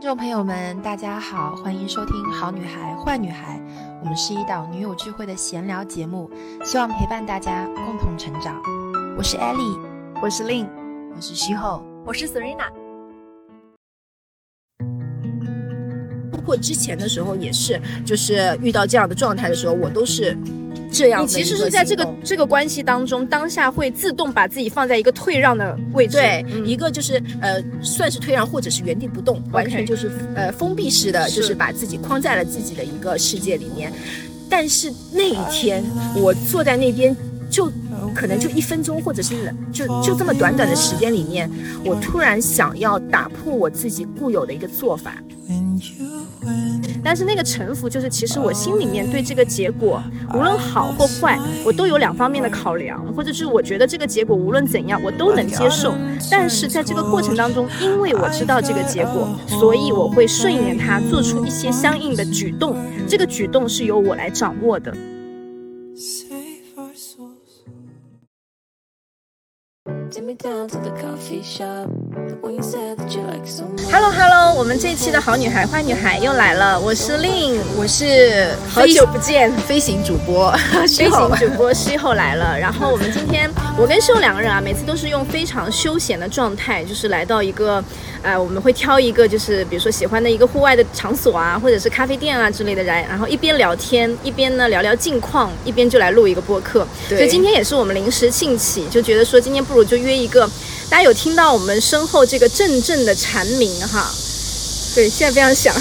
听众朋友们，大家好，欢迎收听《好女孩坏女孩》，我们是一档女友聚会的闲聊节目，希望陪伴大家共同成长。我是 Ellie，我是 Lin，我是徐后，我是 Serena。包括之前的时候也是，就是遇到这样的状态的时候，我都是。这样，你其实是在这个这个关系当中，当下会自动把自己放在一个退让的位置。对，一个就是呃，算是退让，或者是原地不动，完全就是呃封闭式的，就是把自己框在了自己的一个世界里面。但是那一天，我坐在那边，就可能就一分钟，或者是就就这么短短的时间里面，我突然想要打破我自己固有的一个做法。但是那个臣服，就是其实我心里面对这个结果，无论好或坏，我都有两方面的考量，或者是我觉得这个结果无论怎样，我都能接受。但是在这个过程当中，因为我知道这个结果，所以我会顺应它，做出一些相应的举动。这个举动是由我来掌握的。Hello Hello，我们这期的好女孩坏女孩又来了，我是令，我是好久不见飞行主播，飞行主播 西后来了。然后我们今天我跟秀两个人啊，每次都是用非常休闲的状态，就是来到一个。呃，我们会挑一个，就是比如说喜欢的一个户外的场所啊，或者是咖啡店啊之类的来，然后一边聊天，一边呢聊聊近况，一边就来录一个播客。所以今天也是我们临时兴起，就觉得说今天不如就约一个，大家有听到我们身后这个阵阵的蝉鸣哈？对，现在非常响。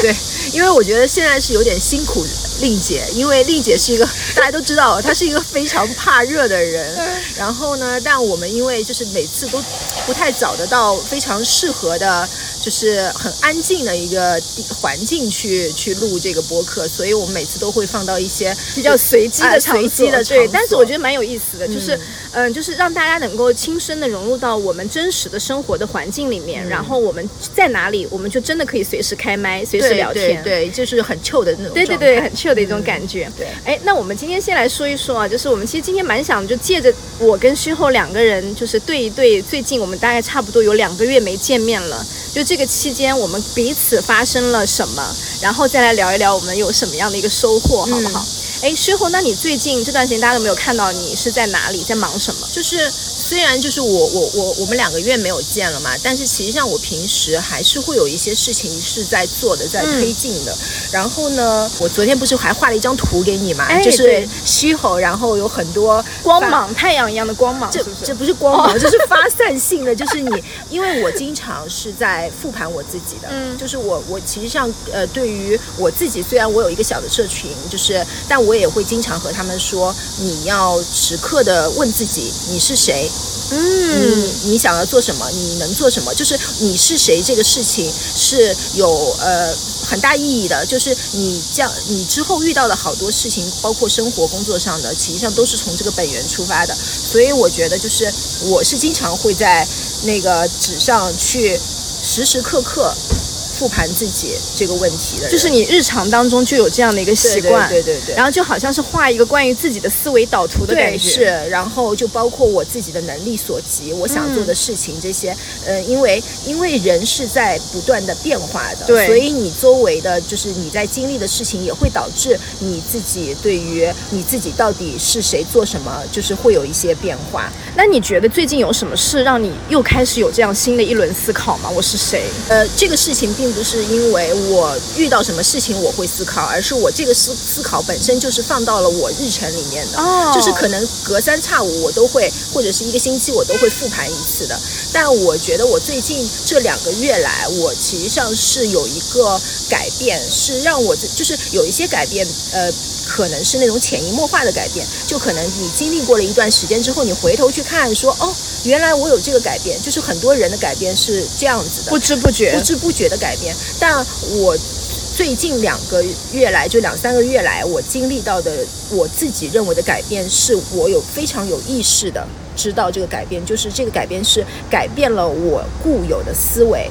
对，因为我觉得现在是有点辛苦丽姐，因为丽姐是一个大家都知道，她是一个非常怕热的人。然后呢，但我们因为就是每次都不太找得到非常适合的。就是很安静的一个环境去去录这个播客，所以我们每次都会放到一些比较随机的随机的对，但是我觉得蛮有意思的，就是嗯，就是让大家能够亲身的融入到我们真实的生活的环境里面，然后我们在哪里，我们就真的可以随时开麦，随时聊天，对，就是很 chill 的那种，对对对，很 chill 的一种感觉。对，哎，那我们今天先来说一说啊，就是我们其实今天蛮想就借着我跟虚后两个人，就是对一对，最近我们大概差不多有两个月没见面了。就这个期间，我们彼此发生了什么，然后再来聊一聊我们有什么样的一个收获，好不好？哎，薛后，那你最近这段时间大家都没有看到你是在哪里，在忙什么？就是。虽然就是我我我我们两个月没有见了嘛，但是其实像我平时还是会有一些事情是在做的，在推进的。然后呢，我昨天不是还画了一张图给你嘛，就是虚吼，然后有很多光芒，太阳一样的光芒。这这不是光芒，这是发散性的，就是你，因为我经常是在复盘我自己的，嗯，就是我我其实像呃，对于我自己，虽然我有一个小的社群，就是但我也会经常和他们说，你要时刻的问自己，你是谁。嗯，你想要做什么？你能做什么？就是你是谁这个事情是有呃很大意义的。就是你将你之后遇到的好多事情，包括生活工作上的，实际上都是从这个本源出发的。所以我觉得，就是我是经常会在那个纸上去时时刻刻。复盘自己这个问题的，就是你日常当中就有这样的一个习惯，对对对，然后就好像是画一个关于自己的思维导图的感觉，是，然后就包括我自己的能力所及，我想做的事情这些，呃，因为因为人是在不断的变化的，对，所以你周围的就是你在经历的事情，也会导致你自己对于你自己到底是谁做什么，就是会有一些变化。那你觉得最近有什么事让你又开始有这样新的一轮思考吗？我是谁？呃，这个事情并。不是因为我遇到什么事情我会思考，而是我这个思思考本身就是放到了我日程里面的，就是可能隔三差五我都会，或者是一个星期我都会复盘一次的。但我觉得我最近这两个月来，我其实上是有一个改变，是让我就是有一些改变，呃。可能是那种潜移默化的改变，就可能你经历过了一段时间之后，你回头去看，说哦，原来我有这个改变，就是很多人的改变是这样子的，不知不觉，不知不觉的改变。但我最近两个月来，就两三个月来，我经历到的，我自己认为的改变，是我有非常有意识的知道这个改变，就是这个改变是改变了我固有的思维，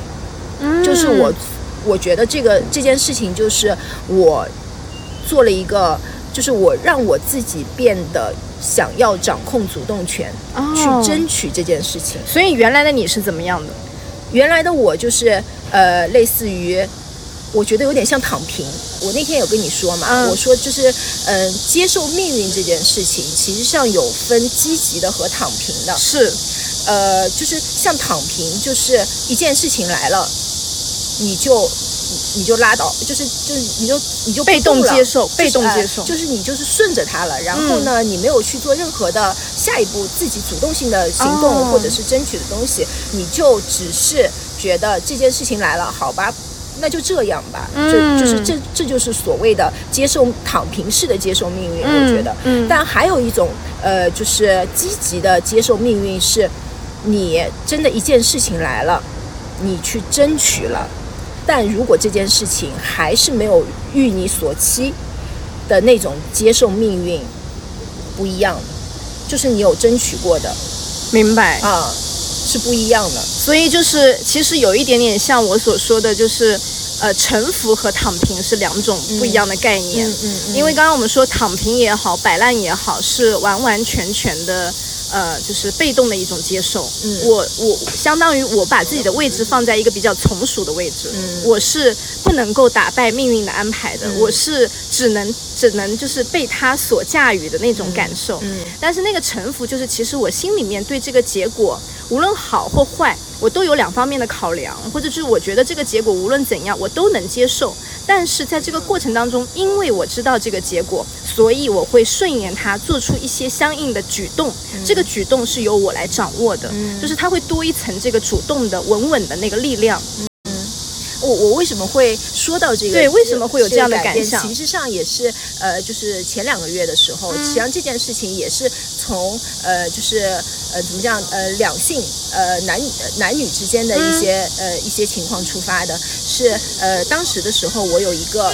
嗯，就是我我觉得这个这件事情就是我。做了一个，就是我让我自己变得想要掌控主动权，去争取这件事情。所以原来的你是怎么样的？原来的我就是呃，类似于。我觉得有点像躺平。我那天有跟你说嘛，嗯我说就是，嗯、接受命运这件事情，其实上有分积极的和躺平的。是，呃，就是像躺平，就是一件事情来了，你就你你就拉倒，就是就是你就你就被动接受被动呃接受嗯就是你就是顺着他了。然后呢，你没有去做任何的下一步自己主动性的行动、哦或者是争取的东西，你就只是觉得这件事情来了，好吧。那就这样吧，嗯这就是这这就是所谓的接受躺平式的接受命运，我觉得。嗯但还有一种呃，就是积极的接受命运，是你真的一件事情来了，你去争取了，但如果这件事情还是没有遇你所期的那种接受命运，不一样的，就是你有争取过的明白。啊，是不一样的。所以就是，其实有一点点像我所说的，就是，呃，臣服和躺平是两种不一样的概念。嗯嗯嗯因为刚刚我们说躺平也好，摆烂也好，是完完全全的，呃，就是被动的一种接受。嗯。我我相当于我把自己的位置放在一个比较从属的位置，嗯。我是不能够打败命运的安排的，嗯。我是只能只能就是被他所驾驭的那种感受。嗯。但是那个臣服，就是其实我心里面对这个结果，无论好或坏，我都有两方面的考量，或者就是我觉得这个结果无论怎样，我都能接受。但是在这个过程当中，因为我知道这个结果，所以我会顺应它，做出一些相应的举动。这个举动是由我来掌握的，就是它会多一层这个主动的、稳稳的那个力量。我我为什么会说到这个？对为什么会有这样的感想其实上也是呃，就是前两个月的时候，嗯实际上这件事情也是从呃，就是呃，怎么讲呃，两性呃男男女之间的一些、呃一些情况出发的。是呃，当时的时候我有一个。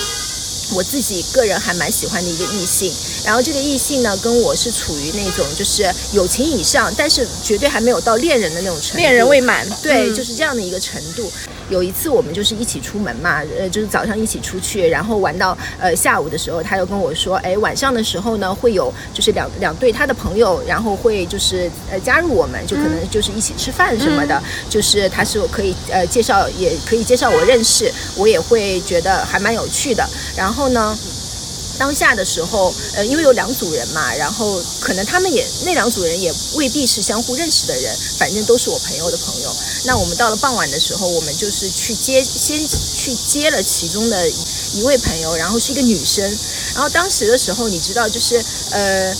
我自己个人还蛮喜欢的一个异性，然后这个异性呢，跟我是处于那种就是友情以上，但是绝对还没有到恋人的那种程度。恋人未满，对，嗯就是这样的一个程度。有一次我们就是一起出门嘛，呃，就是早上一起出去，然后玩到呃下午的时候，他又跟我说，哎，晚上的时候呢会有就是两两对他的朋友，然后会就是呃加入我们，就可能就是一起吃饭什么的，就是他是我可以呃介绍，也可以介绍我认识，我也会觉得还蛮有趣的。然后后呢。当下的时候，呃，因为有两组人嘛，然后可能他们也那两组人也未必是相互认识的人，反正都是我朋友的朋友。那我们到了傍晚的时候，我们就是去接，先去接了其中的一位朋友，然后是一个女生。然后当时的时候，你知道，就是呃。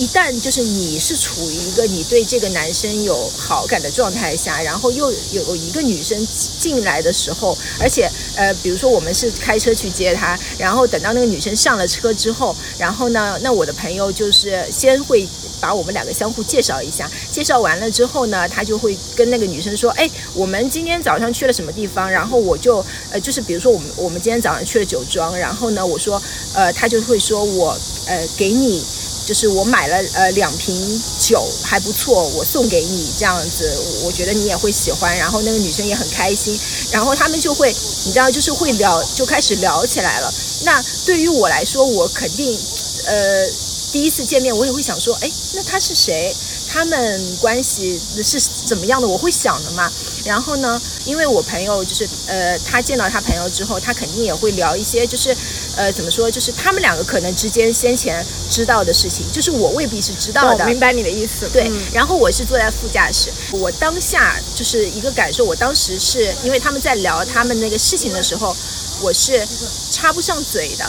一旦就是你是处于一个你对这个男生有好感的状态下，然后又有一个女生进来的时候，而且呃，比如说我们是开车去接他，然后等到那个女生上了车之后，然后呢，那我的朋友就是先会把我们两个相互介绍一下，介绍完了之后呢，他就会跟那个女生说，哎，我们今天早上去了什么地方，然后我就呃，就是比如说我们我们今天早上去了酒庄，然后呢，我说呃，他就会说我呃给你。就是我买了呃两瓶酒还不错，我送给你这样子，我觉得你也会喜欢。然后那个女生也很开心，然后他们就会你知道就是会聊，就开始聊起来了。那对于我来说，我肯定呃第一次见面我也会想说，哎，那他是谁？他们关系是怎么样的？我会想的嘛。然后呢，因为我朋友就是呃，他见到他朋友之后，他肯定也会聊一些，就是呃，怎么说，就是他们两个可能之间先前知道的事情，就是我未必是知道的。我明白你的意思。对，嗯然后我是坐在副驾驶，我当下就是一个感受，我当时是因为他们在聊他们那个事情的时候，我是插不上嘴的。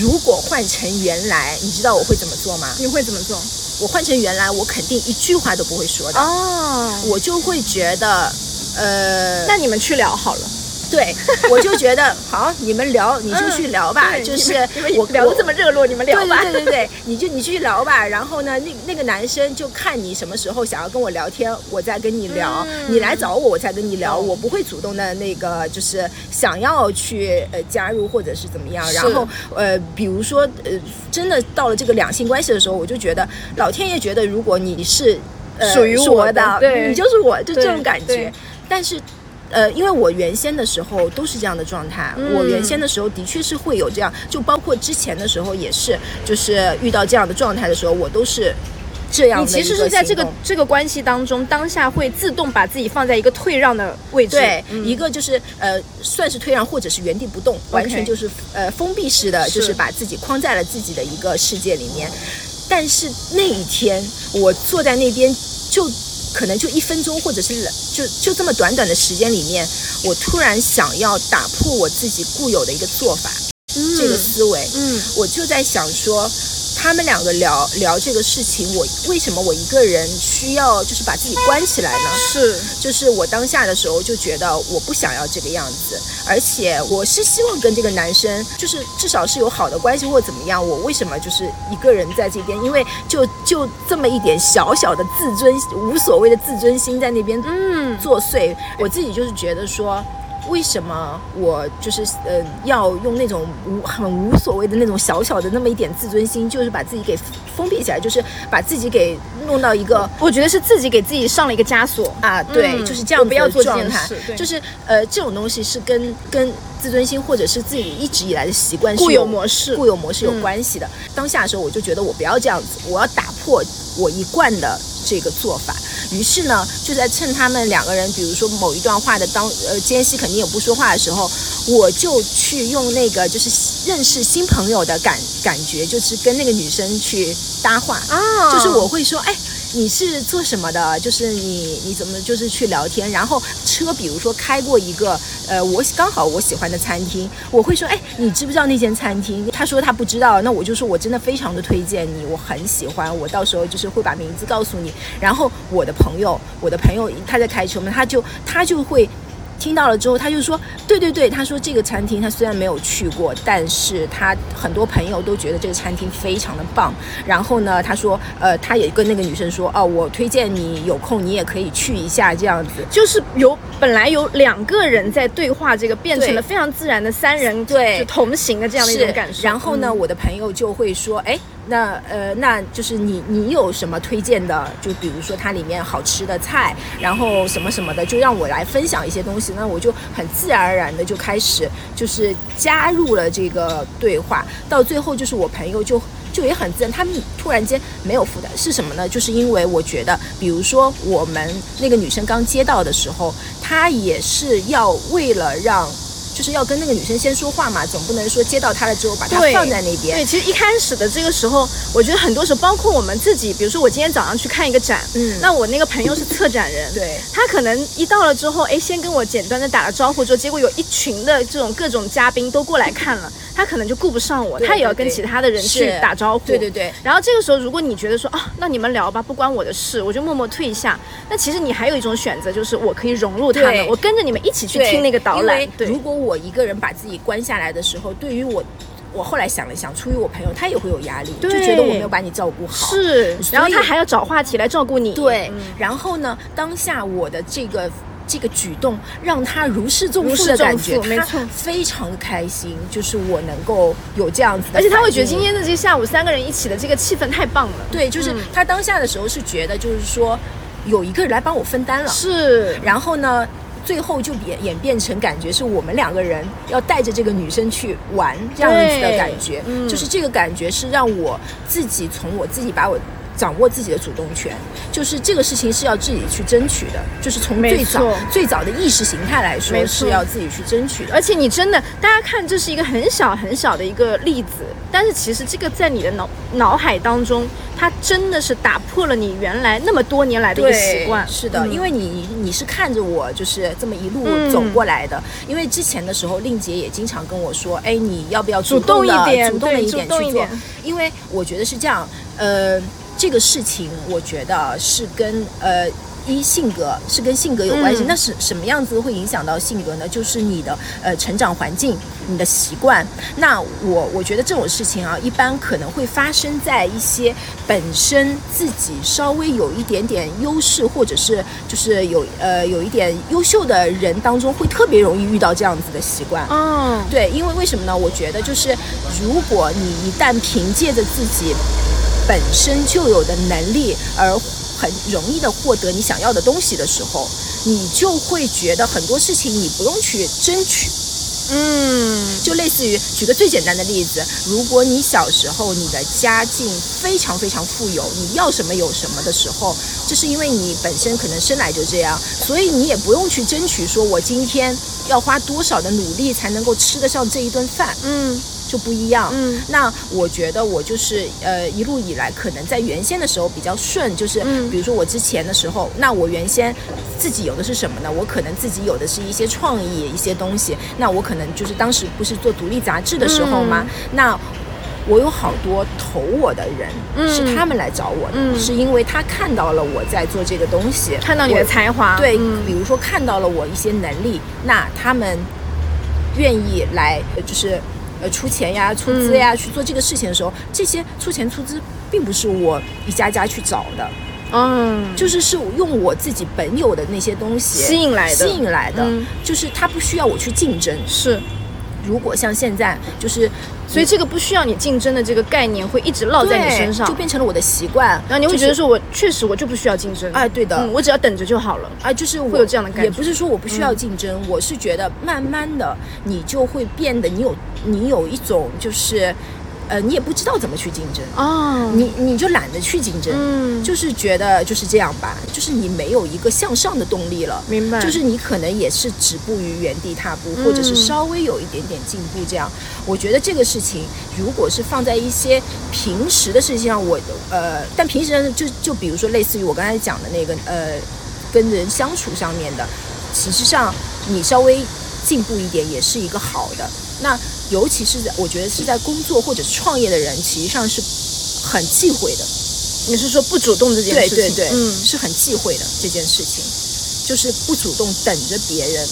如果换成原来，你知道我会怎么做吗？你会怎么做？我换成原来，我肯定一句话都不会说的，哦，我就会觉得，呃，那你们去聊好了。对，我就觉得 好，你们聊，你就去聊吧，对就是我聊的这么热络，你们聊吧。对对对对，你就你去聊吧。然后呢，那那个男生就看你什么时候想要跟我聊天，我再跟你聊。嗯你来找我，我才跟你聊。我不会主动的那个，就是想要去呃加入或者是怎么样。然后呃，比如说呃，真的到了这个两性关系的时候，我就觉得老天爷觉得，如果你是呃属于是我我的对你就是我，就这种感觉。但是。呃，因为我原先的时候都是这样的状态，嗯我原先的时候的确是会有这样，就包括之前的时候也是，就是遇到这样的状态的时候，我都是这样你其实是在这个这个关系当中，当下会自动把自己放在一个退让的位置。对，嗯一个就是呃，算是退让，或者是原地不动，完全就是呃封闭式的，是就是把自己框在了自己的一个世界里面。但是那一天，我坐在那边，就可能就一分钟，或者是就就这么短短的时间里面，我突然想要打破我自己固有的一个做法，这个思维，嗯。我就在想说，他们两个聊聊这个事情，我为什么我一个人需要就是把自己关起来呢？是就是我当下的时候就觉得我不想要这个样子，而且我是希望跟这个男生就是至少是有好的关系或者怎么样。我为什么就是一个人在这边？因为就就这么一点小小的自尊，无所谓的自尊心在那边嗯作祟。我自己就是觉得说。为什么我就是呃要用那种无很无所谓的那种小小的那么一点自尊心，就是把自己给封闭起来，就是把自己给弄到一个我觉得是自己给自己上了一个枷锁。啊，对，嗯。就是这样不要做这状态。件事对，就是呃，这种东西是跟跟自尊心或者是自己一直以来的习惯是固有模式。固有模式有嗯。关系的。当下的时候，我就觉得我不要这样子，我要打破我一贯的这个做法。于是呢，就在趁他们两个人，比如说某一段话的当呃间隙肯定有不说话的时候，我就去用那个就是认识新朋友的感感觉，就是跟那个女生去搭话。啊就是我会说，哎，你是做什么的？就是你你怎么就是去聊天？然后车比如说开过一个呃我刚好我喜欢的餐厅，我会说，哎，你知不知道那间餐厅？他说他不知道，那我就说我真的非常的推荐你，我很喜欢，我到时候就是会把名字告诉你。然后我的朋友，我的朋友他在开车嘛，他就他就会。听到了之后，他就说：“对对对，他说这个餐厅他虽然没有去过，但是他很多朋友都觉得这个餐厅非常的棒。然后呢，他说，呃，他也跟那个女生说，哦，我推荐你有空你也可以去一下这样子。就是有本来有两个人在对话，这个变成了非常自然的三人对同行的这样的一种感受。然后呢，嗯我的朋友就会说，哎，那呃，那就是你你有什么推荐的？就比如说它里面好吃的菜，然后什么什么的，就让我来分享一些东西。那我就很自然而然的就开始就是加入了这个对话，到最后就是我朋友就。就也很自然，他们突然间没有负担是什么呢？就是因为我觉得，比如说我们那个女生刚接到的时候，她也是要为了让，就是要跟那个女生先说话嘛，总不能说接到她了之后把她放在那边。对，其实一开始的这个时候，我觉得很多时候，包括我们自己，比如说我今天早上去看一个展，嗯那我那个朋友是策展人，对他可能一到了之后，哎，先跟我简单的打了招呼之后，结果有一群的这种各种嘉宾都过来看了，他可能就顾不上我，对他也要跟其他的人去打招呼，对对对。然后这个时候，如果你觉得说啊，那你们聊吧，不关我的事，我就默默退下。那其实你还有一种选择，就是我可以融入他们，我跟着你们一起去听那个导览。对如，果我一个人把自己关下来的时候，对于我，我后来想了想，出于我朋友，他也会有压力，就觉得我没有把你照顾好。是，然后他还要找话题来照顾你。对，嗯然后呢，当下我的这个。这个举动让他如释重负的感觉，没错非常的开心，就是我能够有这样子的，而且他会觉得今天的这下午三个人一起的这个气氛太棒了。对，就是嗯他当下的时候是觉得，就是说有一个人来帮我分担了，是，然后呢，最后就演演变成感觉是我们两个人要带着这个女生去玩这样子的感觉，嗯就是这个感觉是让我自己从我自己把我。掌握自己的主动权，就是这个事情是要自己去争取的，就是从最早最早的意识形态来说是要自己去争取的。而且你真的，大家看这是一个很小很小的一个例子，但是其实这个在你的脑脑海当中，它真的是打破了你原来那么多年来的一个习惯。是的，嗯因为你你是看着我就是这么一路嗯走过来的。因为之前的时候，令姐也经常跟我说，哎，你要不要主动一点主动的一点去做？因为我觉得是这样，呃，这个事情我觉得是跟呃。一性格是跟性格有关系，嗯那是什么样子会影响到性格呢？就是你的呃成长环境、你的习惯。那我我觉得这种事情啊，一般可能会发生在一些本身自己稍微有一点点优势，或者是就是有呃有一点优秀的人当中，会特别容易遇到这样子的习惯。嗯，对，因为为什么呢？我觉得就是，如果你一旦凭借着自己本身就有的能力而很容易的获得你想要的东西的时候，你就会觉得很多事情你不用去争取，嗯，就类似于举个最简单的例子，如果你小时候你的家境非常非常富有，你要什么有什么的时候，这是因为你本身可能生来就这样，所以你也不用去争取说我今天要花多少的努力才能够吃得上这一顿饭。嗯就不一样。嗯，那我觉得我就是呃一路以来可能在原先的时候比较顺，就是嗯比如说我之前的时候，那我原先自己有的是什么呢？我可能自己有的是一些创意一些东西，那我可能就是当时不是做独立杂志的时候吗？那我有好多投我的人，嗯是他们来找我的，嗯是因为他看到了我在做这个东西，看到你的才华，对，嗯比如说看到了我一些能力，那他们愿意来，呃就是呃出钱呀、出资嗯呀、去做这个事情的时候，这些出钱出资并不是我一家家去找的，嗯，就是是用我自己本有的那些东西吸引来的吸引来的，嗯就是他不需要我去竞争。是。如果像现在，就是所以这个不需要你竞争的这个概念会一直烙在你身上，就变成了我的习惯，然后你会觉得说，我确实我就不需要竞争，哎，对的，嗯，我只要等着就好了。哎，就是会有这样的感觉。嗯也不是说我不需要竞争，我是觉得慢慢的你就会变得，你有你有一种就是，呃，你也不知道怎么去竞争，哦，你你就懒得去竞争，嗯，就是觉得就是这样吧，就是你没有一个向上的动力了。明白，就是你可能也是止步于原地踏步，嗯或者是稍微有一点点进步，这样。我觉得这个事情，如果是放在一些平时的事情上，我呃，但平时，就就比如说类似于我刚才讲的那个呃，跟人相处上面的，实际上你稍微进步一点也是一个好的。那尤其是在我觉得是在工作或者创业的人，其实上是很忌讳的。你是说不主动这件事情，对对，嗯，是很忌讳的这件事情，就是不主动等着别人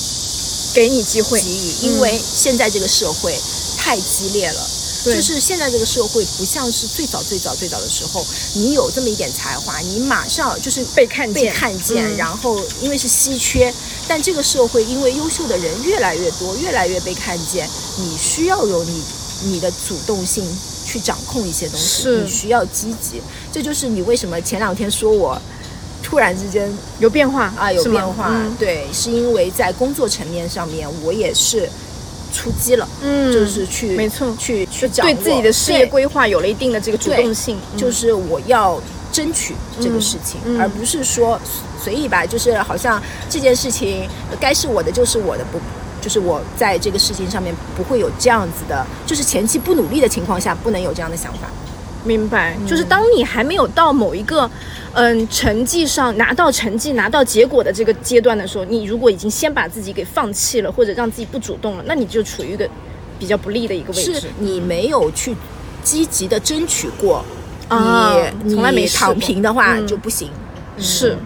给你机会，给予，因为现在这个社会太激烈了。就是现在这个社会不像是最早最早最早的时候，你有这么一点才华，你马上就是被看见。被看见，嗯。然后因为是稀缺，但这个社会因为优秀的人越来越多，越来越被看见，你需要有你你的主动性去掌控一些东西，你需要积极，这就是你为什么前两天说我突然之间有变化啊有变化，嗯。对，是因为在工作层面上面我也是出击了，嗯，就是去没错。去去掌握对自己的事业规划有了一定的这个主动性，嗯。就是我要争取这个事情，而不是说随意吧，就是好像这件事情呃该是我的就是我的，不就是我在这个事情上面不会有这样子的，就是前期不努力的情况下，不能有这样的想法。明白，就是当你还没有到某一个，嗯，成绩上拿到成绩、拿到结果的这个阶段的时候，你如果已经先把自己给放弃了，或者让自己不主动了，那你就处于一个比较不利的一个位置。是你没有去积极的争取过，啊你从来没躺平的话嗯就不行。是，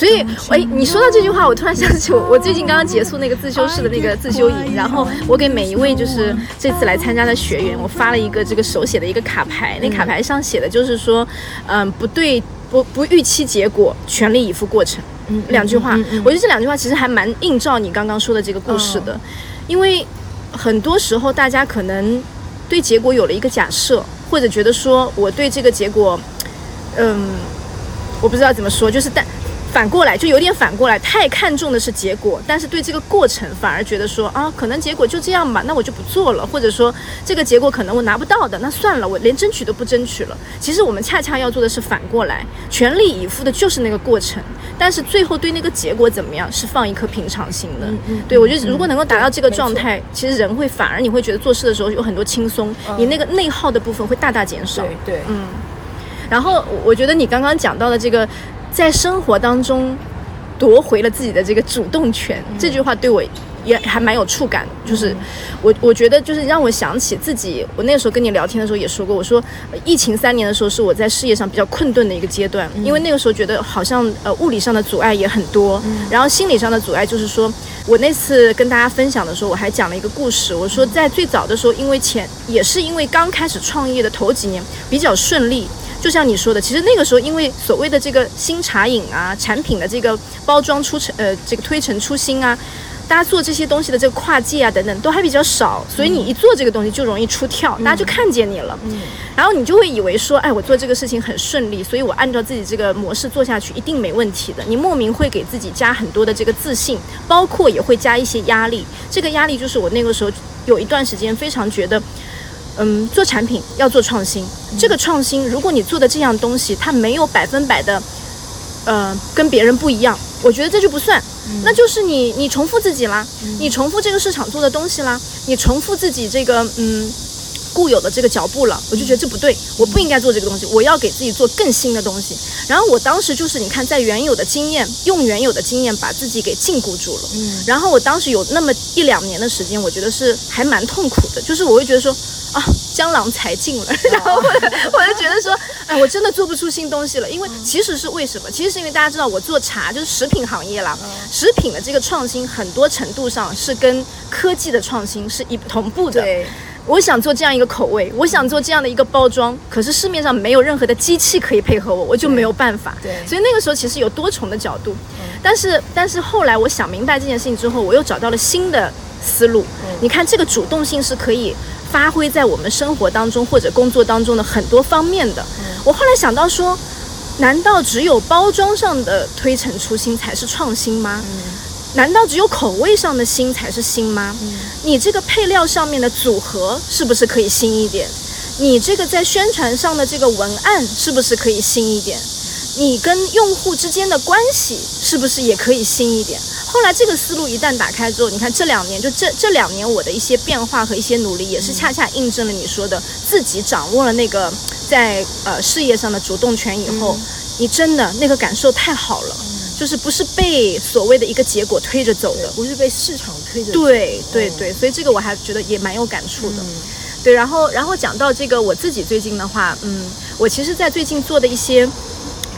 所以，哎，你说到这句话，我突然想起我，我最近刚刚结束那个自修室的那个自修营，然后我给每一位就是这次来参加的学员，我发了一个这个手写的一个卡牌，那卡牌上写的就是说，嗯，不对，不不预期结果，全力以赴过程，嗯两句话嗯嗯嗯，我觉得这两句话其实还蛮映照你刚刚说的这个故事的，因为很多时候大家可能对结果有了一个假设，或者觉得说我对这个结果，嗯，我不知道怎么说，就是但反过来就有点反过来，太看重的是结果，但是对这个过程反而觉得说啊，可能结果就这样吧，那我就不做了，或者说这个结果可能我拿不到的，那算了，我连争取都不争取了。其实我们恰恰要做的是反过来，全力以赴的就是那个过程，但是最后对那个结果怎么样是放一颗平常心的。嗯嗯对我觉得如果能够达到这个状态，其实人会反而你会觉得做事的时候有很多轻松，你那个内耗的部分会大大减少。对对，嗯，然后我我觉得你刚刚讲到的这个，在生活当中夺回了自己的这个主动权，这句话对我也还蛮有触感的。就是我我觉得就是让我想起自己，我那个时候跟你聊天的时候也说过，我说呃疫情三年的时候是我在事业上比较困顿的一个阶段，因为那个时候觉得好像呃物理上的阻碍也很多，然后心理上的阻碍就是说我那次跟大家分享的时候，我还讲了一个故事，我说在最早的时候，因为前也是因为刚开始创业的头几年比较顺利。就像你说的，其实那个时候因为所谓的这个新茶饮啊，产品的这个包装出成呃这个推陈出新啊，大家做这些东西的这个跨界啊等等都还比较少，所以你一做这个东西就容易出跳，大家就看见你了，然后你就会以为说，哎，我做这个事情很顺利，所以我按照自己这个模式做下去一定没问题的。你莫名会给自己加很多的这个自信，包括也会加一些压力。这个压力就是我那个时候有一段时间非常觉得。嗯，做产品要做创新。这个创新，如果你做的这样东西，它没有百分百的，呃，跟别人不一样，我觉得这就不算。那就是你你重复自己啦，你重复这个市场做的东西啦，你重复自己这个嗯固有的这个脚步了，我就觉得这不对，我不应该做这个东西，我要给自己做更新的东西。然后我当时就是你看，在原有的经验，用原有的经验把自己给禁锢住了。嗯。然后我当时有那么一两年的时间，我觉得是还蛮痛苦的，就是我会觉得说。啊，江郎才尽了，然后我 我就觉得说，哎，我真的做不出新东西了，因为其实是为什么？其实是因为大家知道我做茶就是食品行业啦，食品的这个创新很多程度上是跟科技的创新是一同步的。对，我想做这样一个口味，我想做这样的一个包装，可是市面上没有任何的机器可以配合我，我就没有办法。对，所以那个时候其实有多重的角度，但是但是后来我想明白这件事情之后，我又找到了新的思路。你看这个主动性是可以。发挥在我们生活当中或者工作当中的很多方面的。我后来想到说，难道只有包装上的推陈出新才是创新吗？难道只有口味上的新才是新吗？你这个配料上面的组合是不是可以新一点？你这个在宣传上的这个文案是不是可以新一点？你跟用户之间的关系是不是也可以新一点？后来这个思路一旦打开之后，你看这两年就这这两年我的一些变化和一些努力，也是恰恰印证了你说的，自己掌握了那个在呃事业上的主动权以后，你真的那个感受太好了，就是不是被所谓的一个结果推着走的，不是被市场推着走。对对对，所以这个我还觉得也蛮有感触的。对，然后然后讲到这个我自己最近的话，嗯，我其实，在最近做的一些。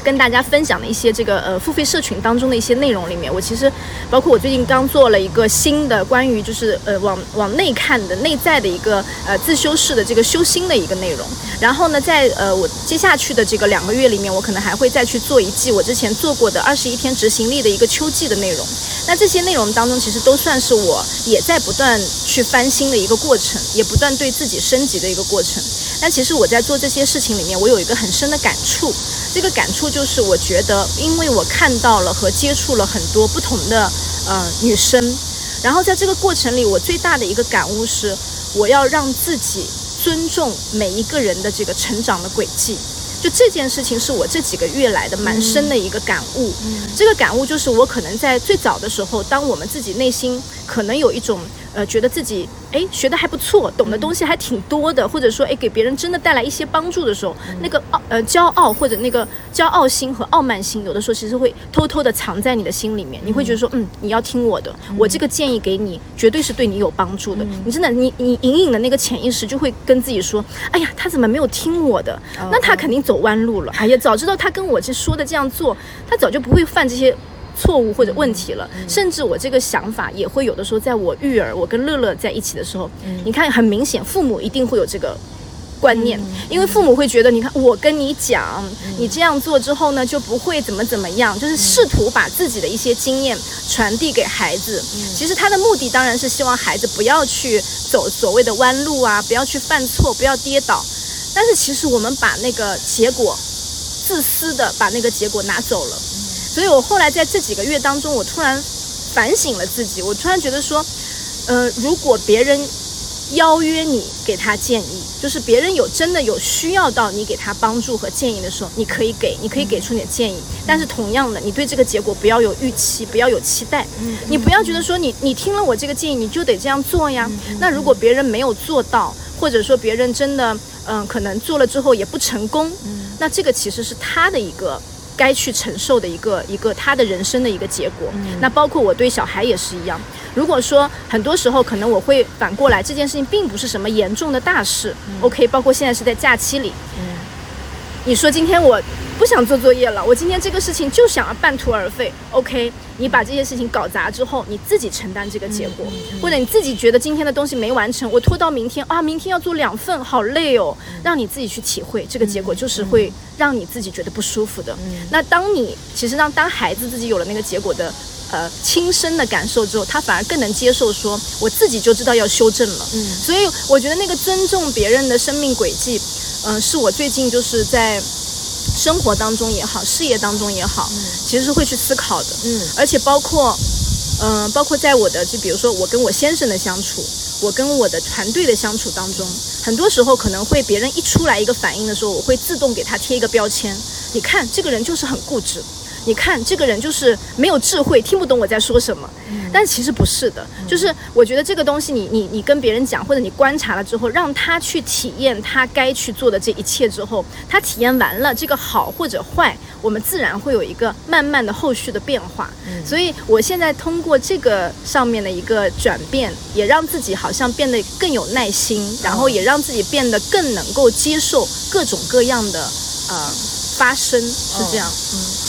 跟大家分享的一些这个呃付费社群当中的一些内容里面，我其实包括我最近刚做了一个新的关于就是呃往往内看的内在的一个呃自修式的这个修心的一个内容。然后呢，在呃我接下去的这个两个月里面，我可能还会再去做一季我之前做过的二十一天执行力的一个秋季的内容。那这些内容当中，其实都算是我也在不断去翻新的一个过程，也不断对自己升级的一个过程。但其实我在做这些事情里面，我有一个很深的感触，这个感触就是我觉得，因为我看到了和接触了很多不同的呃女生，然后在这个过程里，我最大的一个感悟是，我要让自己尊重每一个人的这个成长的轨迹。就这件事情是我这几个月来的蛮深的一个感悟。这个感悟就是我可能在最早的时候，当我们自己内心可能有一种。呃，觉得自己哎学的还不错，懂的东西还挺多的，或者说哎给别人真的带来一些帮助的时候，那个傲呃骄傲或者那个骄傲心和傲慢心，有的时候其实会偷偷的藏在你的心里面。你会觉得说，嗯，你要听我的，我这个建议给你，绝对是对你有帮助的。你真的，你你隐隐的那个潜意识就会跟自己说，哎呀，他怎么没有听我的？那他肯定走弯路了。哎呀，早知道他跟我这说的这样做，他早就不会犯这些。错误或者问题了，甚至我这个想法也会有的时候，在我育儿，我跟乐乐在一起的时候，你看很明显，父母一定会有这个观念，因为父母会觉得，你看我跟你讲，你这样做之后呢，就不会怎么怎么样，就是试图把自己的一些经验传递给孩子。其实他的目的当然是希望孩子不要去走所谓的弯路啊，不要去犯错，不要跌倒。但是其实我们把那个结果，自私的把那个结果拿走了。所以，我后来在这几个月当中，我突然反省了自己。我突然觉得说，呃，如果别人邀约你给他建议，就是别人有真的有需要到你给他帮助和建议的时候，你可以给，你可以给出你的建议。但是同样的，你对这个结果不要有预期，不要有期待。你不要觉得说你你听了我这个建议，你就得这样做呀。那如果别人没有做到，或者说别人真的嗯可能做了之后也不成功，那这个其实是他的一个。该去承受的一个一个他的人生的一个结果，那包括我对小孩也是一样。如果说很多时候可能我会反过来，这件事情并不是什么严重的大事，OK。包括现在是在假期里，你说今天我。不想做作业了，我今天这个事情就想要半途而废。OK，你把这些事情搞砸之后，你自己承担这个结果，或者你自己觉得今天的东西没完成，我拖到明天啊，明天要做两份，好累哦，让你自己去体会这个结果，就是会让你自己觉得不舒服的。那当你其实让当孩子自己有了那个结果的。呃亲身的感受之后，他反而更能接受说我自己就知道要修正了。嗯所以我觉得那个尊重别人的生命轨迹，嗯、是我最近就是在生活当中也好，事业当中也好，其实是会去思考的。嗯而且包括，嗯、包括在我的就比如说我跟我先生的相处，我跟我的团队的相处当中，很多时候可能会别人一出来一个反应的时候，我会自动给他贴一个标签。你看这个人就是很固执，你看这个人就是没有智慧，听不懂我在说什么。但其实不是的，就是我觉得这个东西你，你你跟别人讲，或者你观察了之后，让他去体验他该去做的这一切之后，他体验完了这个好或者坏，我们自然会有一个慢慢的后续的变化。所以我现在通过这个上面的一个转变，也让自己好像变得更有耐心，然后也让自己变得更能够接受各种各样的呃发生，是这样。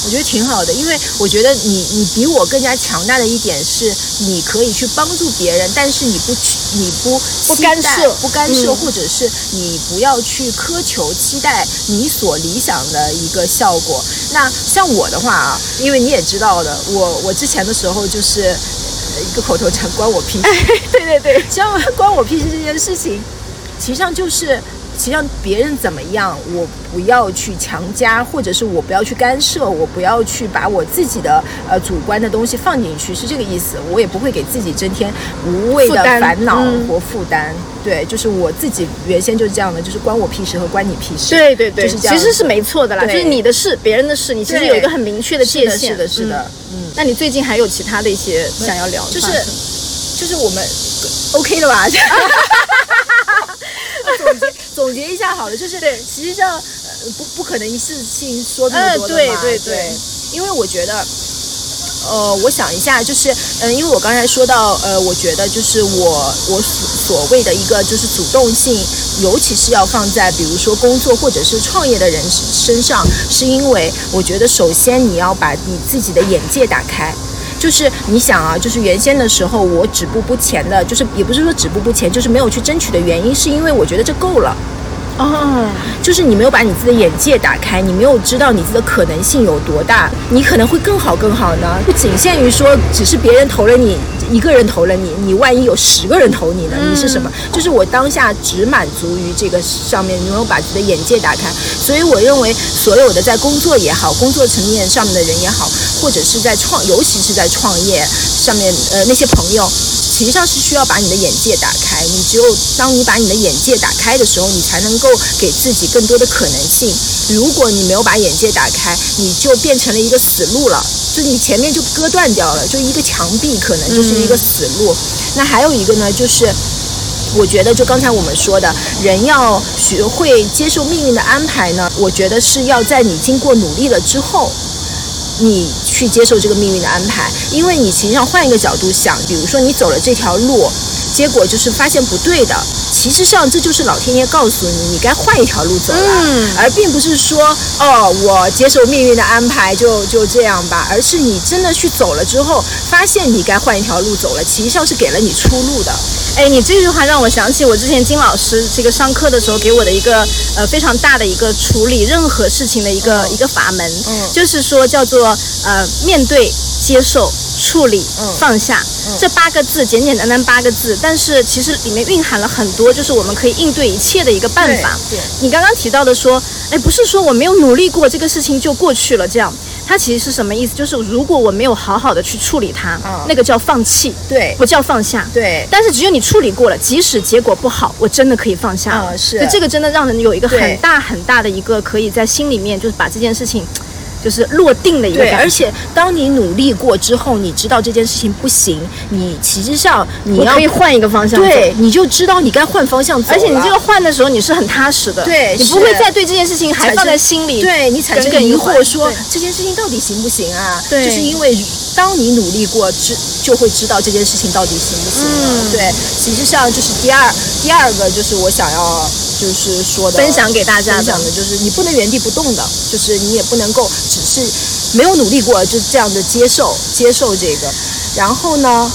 我觉得挺好的，因为我觉得你你比我更加强大的一点是，你可以去帮助别人，但是你不去你不不干涉不干涉，嗯或者是你不要去苛求期待你所理想的一个效果。那像我的话啊，因为你也知道的，我我之前的时候就是呃一个口头禅，关我屁事。对对对，像关我屁事这件事情，实际上就是，实际上别人怎么样，我不要去强加，或者是我不要去干涉，我不要去把我自己的呃主观的东西放进去，是这个意思。我也不会给自己增添无谓的烦恼嗯或负担。对，就是我自己原先就是这样的，就是关我屁事和关你屁事。对对对，就是这样其实是没错的啦，就是你的事，别人的事，你其实有一个很明确的界是的，限。是的，是的，嗯。嗯。那你最近还有其他的一些想要聊的就是？就是我们 OK 的吧？总结总结一下好了，就是对实际上呃不不可能一次性说这么呃多的嘛，对对对对因为我觉得。呃，我想一下，就是，嗯、因为我刚才说到，呃，我觉得就是我我所所谓的一个就是主动性，尤其是要放在比如说工作或者是创业的人身上，是因为我觉得首先你要把你自己的眼界打开，就是你想啊，就是原先的时候我止步不前的，就是也不是说止步不前，就是没有去争取的原因，是因为我觉得这够了。哦，就是你没有把你自己的眼界打开，你没有知道你自己的可能性有多大，你可能会更好更好呢。不仅限于说只是别人投了你一个人投了你，你万一有十个人投你呢？你是什么？就是我当下只满足于这个上面，你没有把自己的眼界打开。所以我认为所有的在工作也好，工作层面上面的人也好，或者是在创，尤其是在创业上面，呃，那些朋友。实际上是需要把你的眼界打开，你只有当你把你的眼界打开的时候，你才能够给自己更多的可能性。如果你没有把眼界打开，你就变成了一个死路了，就是你前面就割断掉了，就一个墙壁可能就是一个死路。那还有一个呢，就是。我觉得，就刚才我们说的，人要学会接受命运的安排呢，我觉得是要在你经过努力了之后，你去接受这个命运的安排，因为你实际上换一个角度想，比如说你走了这条路，结果就是发现不对的，其实上这就是老天爷告诉你，你该换一条路走了，嗯而并不是说哦，我接受命运的安排就就这样吧，而是你真的去走了之后，发现你该换一条路走了，其实上是给了你出路的。哎，你这句话让我想起我之前金老师这个上课的时候给我的一个呃非常大的一个处理任何事情的一个、一个法门，嗯就是说叫做呃面对、接受、处理、嗯放下、这八个字，简简单单八个字，但是其实里面蕴含了很多，就是我们可以应对一切的一个办法。对对你刚刚提到的说，哎，不是说我没有努力过，这个事情就过去了，这样。它其实是什么意思？就是如果我没有好好的去处理它，嗯那个叫放弃，对不叫放下。对但是只有你处理过了，即使结果不好，我真的可以放下了。嗯是所以这个真的让人有一个很大很大的一个可以在心里面就是把这件事情就是落定的一个对，感觉。而且当你努力过之后，你知道这件事情不行，你其实上你要我可以换一个方向走。对，你就知道你该换方向走。而且你这个换的时候，你是很踏实的，对你不会再对这件事情还放在心里，对你产生疑惑说这件事情到底行不行啊？对就是因为当你努力过，知就会知道这件事情到底行不行了。嗯对，实际上就是第二第二个就是我想要就是说的分享给大家的分享的就是你不能原地不动的，就是你也不能够只是没有努力过就这样的接受接受这个，然后呢。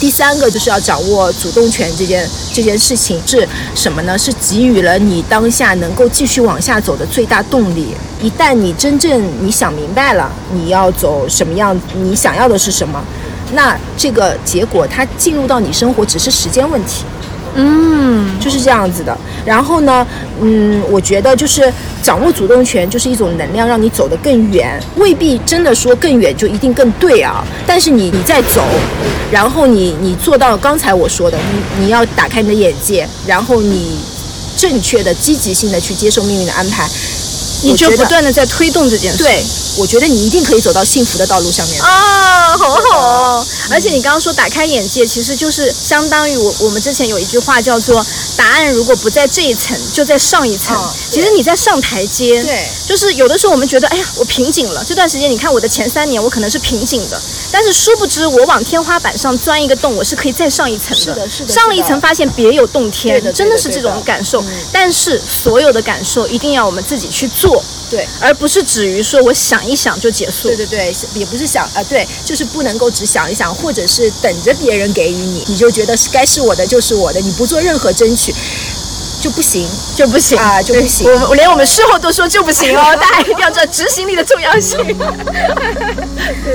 第三个就是要掌握主动权这件这件事情是什么呢？是给予了你当下能够继续往下走的最大动力。一旦你真正你想明白了你要走什么样，你想要的是什么，那这个结果它进入到你生活只是时间问题。嗯，就是这样子的。然后呢，嗯，我觉得就是掌握主动权就是一种能量，让你走得更远。未必真的说更远就一定更对啊。但是你你在走，然后你你做到刚才我说的，你你要打开你的眼界，然后你正确的、积极性的去接受命运的安排，你就不断的在推动这件事。对，我觉得你一定可以走到幸福的道路上面。啊，好好哦！而且你刚刚说打开眼界，其实就是相当于我我们之前有一句话叫做“答案如果不在这一层，就在上一层”哦其实你在上台阶。对就是有的时候我们觉得，哎呀，我瓶颈了。这段时间你看我的前三年，我可能是瓶颈的，但是殊不知我往天花板上钻一个洞，我是可以再上一层的。是的是的上了一层发现别有洞天，真的是这种感受。嗯但是所有的感受一定要我们自己去做，对。而不是止于说我想一想就结束。对对对，也不是想啊、对，就是不能够只想一想，或者是等着别人给予你，你就觉得是该是我的就是我的，你不做任何争取就不行。就不行啊就不行我我连我们事后都说就不行哦，大家一定要知道执行力的重要性。对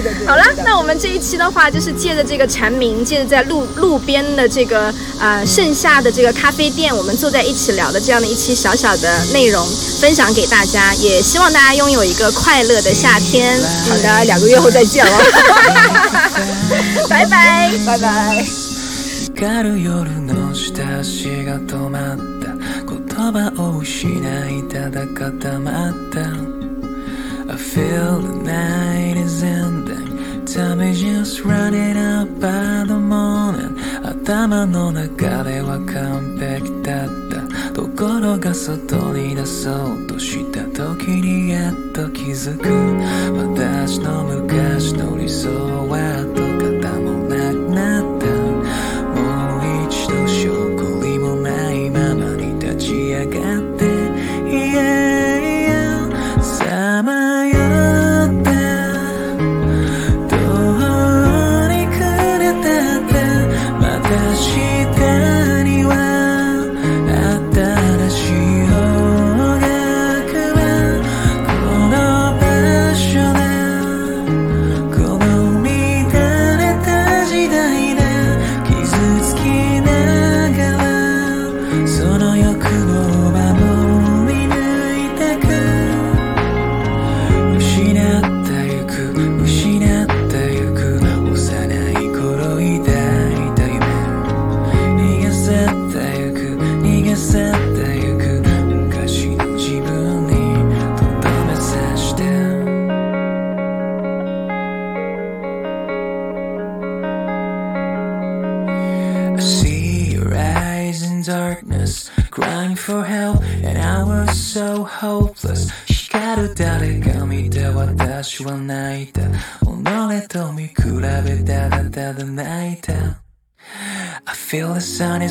的对好了，那我们这一期的话，就是借着这个蝉鸣，借着在路路边的这个呃盛夏的这个咖啡店，我们坐在一起聊的这样的一期小小的内容，分享给大家，也希望大家拥有一个快乐的夏天。好的，两个月后再见了，拜拜。拜拜。光る夜の下足が止まった 言葉を失いただ固まった I feel the night is ending Time is just running out by the morning 頭の中では完璧だったところが外に出そうとした時にやっと気づく私の昔の理想は跡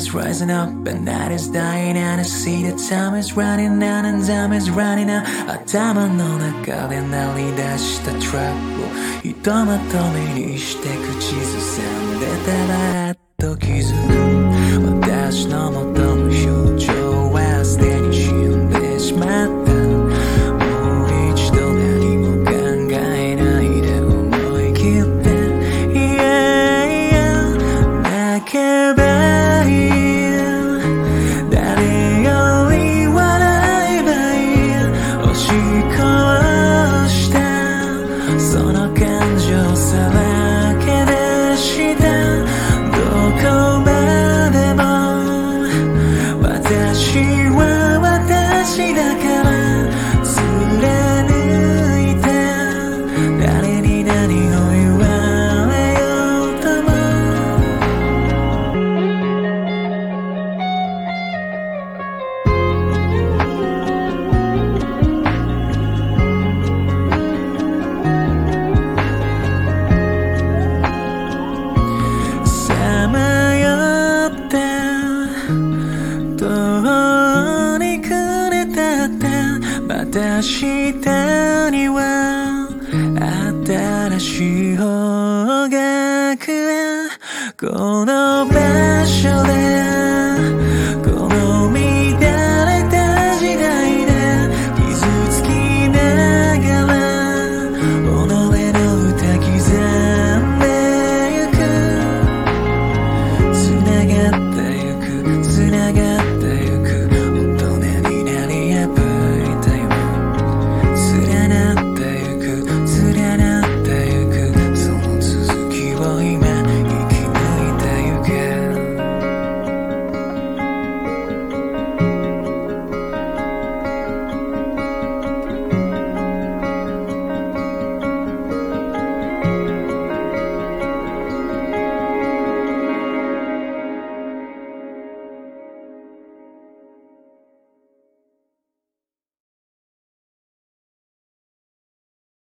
is rising up and night is dying and I see the time is running out and time is running out 頭の中で鳴り出したトラックをひとまとめにして口ずさんでたらっと気づく私の た下には新しい方角はこの場所で